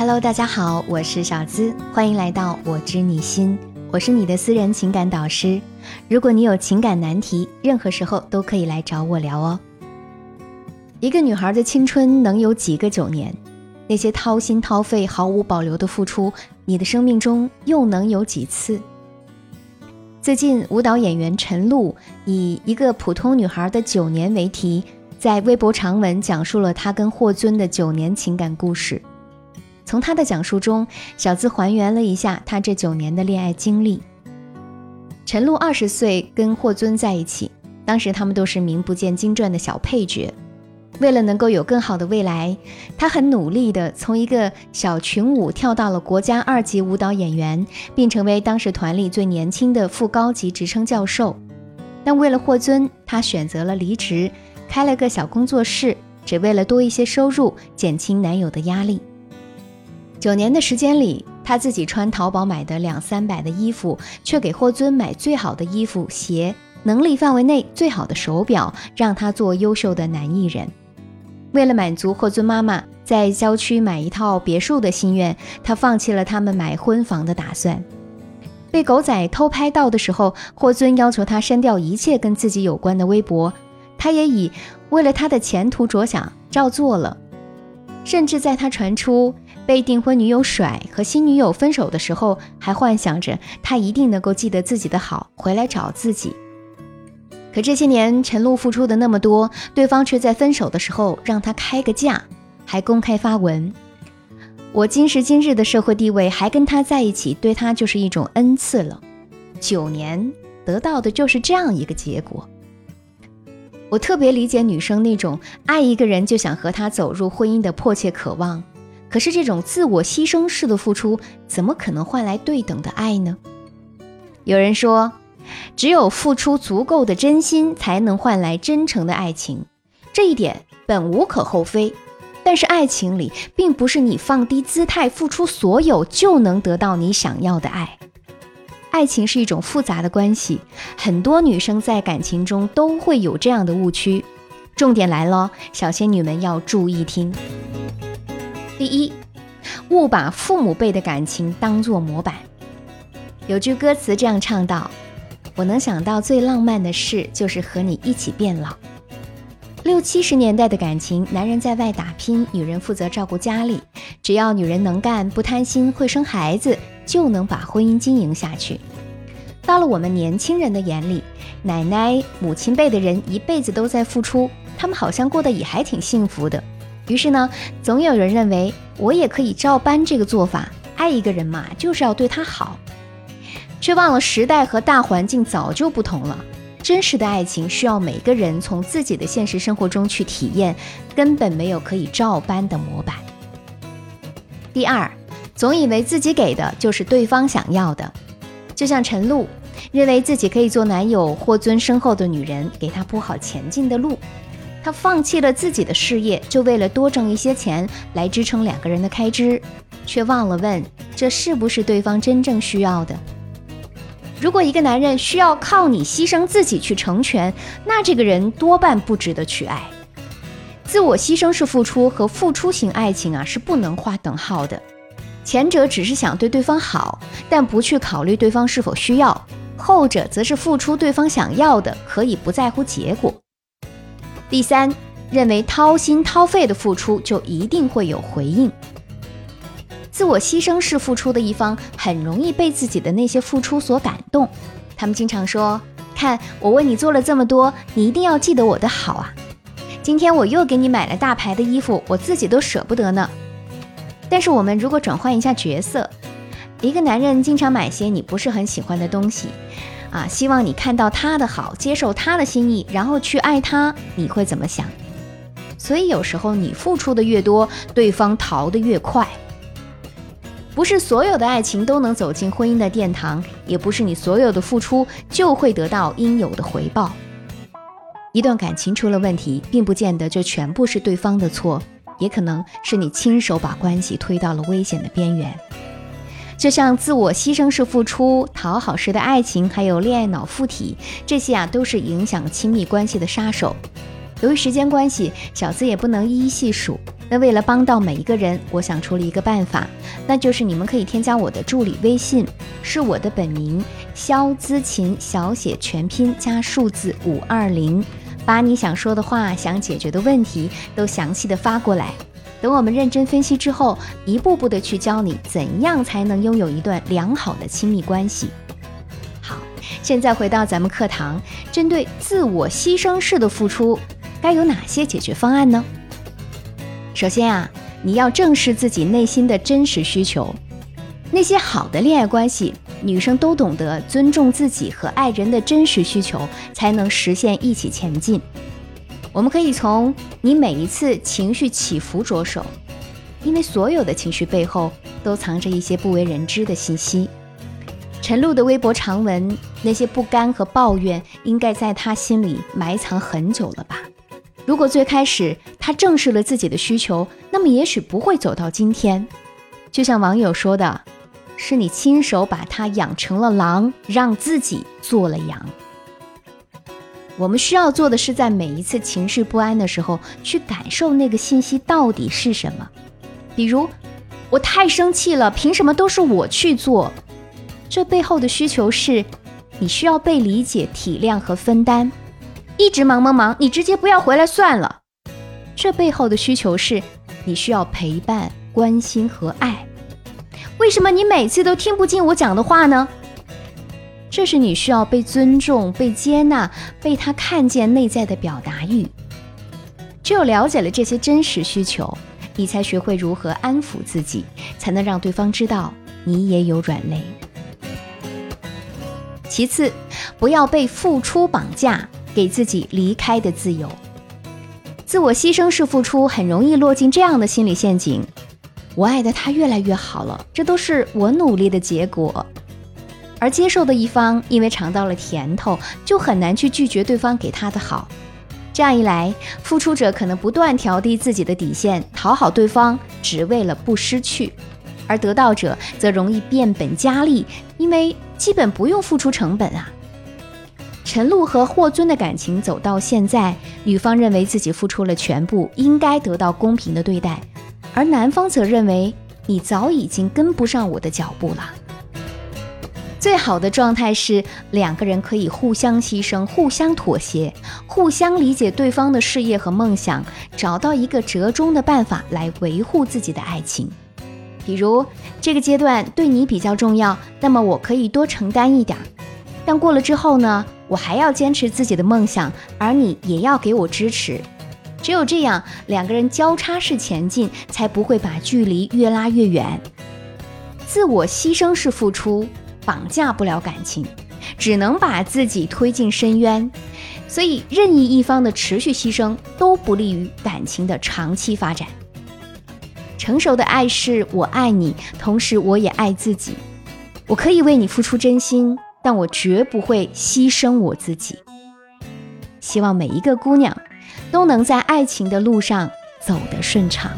Hello，大家好，我是小资，欢迎来到我知你心，我是你的私人情感导师。如果你有情感难题，任何时候都可以来找我聊哦。一个女孩的青春能有几个九年？那些掏心掏肺、毫无保留的付出，你的生命中又能有几次？最近，舞蹈演员陈露以一个普通女孩的九年为题，在微博长文讲述了她跟霍尊的九年情感故事。从他的讲述中，小资还原了一下他这九年的恋爱经历。陈露二十岁跟霍尊在一起，当时他们都是名不见经传的小配角。为了能够有更好的未来，他很努力地从一个小群舞跳到了国家二级舞蹈演员，并成为当时团里最年轻的副高级职称教授。但为了霍尊，他选择了离职，开了个小工作室，只为了多一些收入，减轻男友的压力。九年的时间里，他自己穿淘宝买的两三百的衣服，却给霍尊买最好的衣服、鞋，能力范围内最好的手表，让他做优秀的男艺人。为了满足霍尊妈妈在郊区买一套别墅的心愿，他放弃了他们买婚房的打算。被狗仔偷拍到的时候，霍尊要求他删掉一切跟自己有关的微博，他也以为了他的前途着想照做了。甚至在他传出。被订婚女友甩和新女友分手的时候，还幻想着他一定能够记得自己的好，回来找自己。可这些年陈露付出的那么多，对方却在分手的时候让他开个价，还公开发文：“我今时今日的社会地位还跟他在一起，对他就是一种恩赐了。”九年得到的就是这样一个结果。我特别理解女生那种爱一个人就想和他走入婚姻的迫切渴望。可是这种自我牺牲式的付出，怎么可能换来对等的爱呢？有人说，只有付出足够的真心，才能换来真诚的爱情。这一点本无可厚非。但是爱情里，并不是你放低姿态付出所有，就能得到你想要的爱。爱情是一种复杂的关系，很多女生在感情中都会有这样的误区。重点来了，小仙女们要注意听。第一，勿把父母辈的感情当作模板。有句歌词这样唱道：“我能想到最浪漫的事，就是和你一起变老。”六七十年代的感情，男人在外打拼，女人负责照顾家里。只要女人能干、不贪心、会生孩子，就能把婚姻经营下去。到了我们年轻人的眼里，奶奶、母亲辈的人一辈子都在付出，他们好像过得也还挺幸福的。于是呢，总有人认为我也可以照搬这个做法，爱一个人嘛，就是要对他好，却忘了时代和大环境早就不同了。真实的爱情需要每个人从自己的现实生活中去体验，根本没有可以照搬的模板。第二，总以为自己给的就是对方想要的，就像陈露，认为自己可以做男友霍尊身后的女人，给他铺好前进的路。他放弃了自己的事业，就为了多挣一些钱来支撑两个人的开支，却忘了问这是不是对方真正需要的。如果一个男人需要靠你牺牲自己去成全，那这个人多半不值得去爱。自我牺牲式付出和付出型爱情啊是不能划等号的，前者只是想对对方好，但不去考虑对方是否需要；后者则是付出对方想要的，可以不在乎结果。第三，认为掏心掏肺的付出就一定会有回应。自我牺牲式付出的一方很容易被自己的那些付出所感动，他们经常说：“看我为你做了这么多，你一定要记得我的好啊！今天我又给你买了大牌的衣服，我自己都舍不得呢。”但是我们如果转换一下角色，一个男人经常买些你不是很喜欢的东西。啊，希望你看到他的好，接受他的心意，然后去爱他，你会怎么想？所以有时候你付出的越多，对方逃得越快。不是所有的爱情都能走进婚姻的殿堂，也不是你所有的付出就会得到应有的回报。一段感情出了问题，并不见得就全部是对方的错，也可能是你亲手把关系推到了危险的边缘。就像自我牺牲式付出、讨好式的爱情，还有恋爱脑附体，这些啊都是影响亲密关系的杀手。由于时间关系，小资也不能一一细数。那为了帮到每一个人，我想出了一个办法，那就是你们可以添加我的助理微信，是我的本名肖姿琴小写全拼加数字五二零，把你想说的话、想解决的问题都详细的发过来。等我们认真分析之后，一步步的去教你怎样才能拥有一段良好的亲密关系。好，现在回到咱们课堂，针对自我牺牲式的付出，该有哪些解决方案呢？首先啊，你要正视自己内心的真实需求。那些好的恋爱关系，女生都懂得尊重自己和爱人的真实需求，才能实现一起前进。我们可以从你每一次情绪起伏着手，因为所有的情绪背后都藏着一些不为人知的信息。陈露的微博长文，那些不甘和抱怨，应该在他心里埋藏很久了吧？如果最开始他正视了自己的需求，那么也许不会走到今天。就像网友说的，是你亲手把他养成了狼，让自己做了羊。我们需要做的是，在每一次情绪不安的时候，去感受那个信息到底是什么。比如，我太生气了，凭什么都是我去做？这背后的需求是，你需要被理解、体谅和分担。一直忙忙忙，你直接不要回来算了。这背后的需求是，你需要陪伴、关心和爱。为什么你每次都听不进我讲的话呢？这是你需要被尊重、被接纳、被他看见内在的表达欲。只有了解了这些真实需求，你才学会如何安抚自己，才能让对方知道你也有软肋。其次，不要被付出绑架。给自己离开的自由，自我牺牲式付出很容易落进这样的心理陷阱：我爱的他越来越好了，这都是我努力的结果。而接受的一方因为尝到了甜头，就很难去拒绝对方给他的好。这样一来，付出者可能不断调低自己的底线，讨好对方，只为了不失去；而得到者则容易变本加厉，因为基本不用付出成本啊。陈露和霍尊的感情走到现在，女方认为自己付出了全部，应该得到公平的对待，而男方则认为你早已经跟不上我的脚步了。最好的状态是两个人可以互相牺牲、互相妥协、互相理解对方的事业和梦想，找到一个折中的办法来维护自己的爱情。比如这个阶段对你比较重要，那么我可以多承担一点，但过了之后呢？我还要坚持自己的梦想，而你也要给我支持。只有这样，两个人交叉式前进，才不会把距离越拉越远。自我牺牲式付出绑架不了感情，只能把自己推进深渊。所以，任意一方的持续牺牲都不利于感情的长期发展。成熟的爱是我爱你，同时我也爱自己。我可以为你付出真心。但我绝不会牺牲我自己。希望每一个姑娘都能在爱情的路上走得顺畅。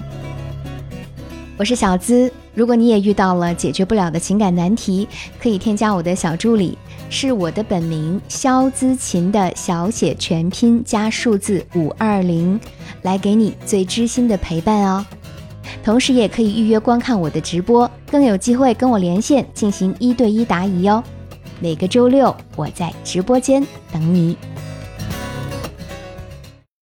我是小资，如果你也遇到了解决不了的情感难题，可以添加我的小助理，是我的本名肖姿琴的小写全拼加数字五二零，来给你最知心的陪伴哦。同时也可以预约观看我的直播，更有机会跟我连线进行一对一答疑哦。每个周六，我在直播间等你。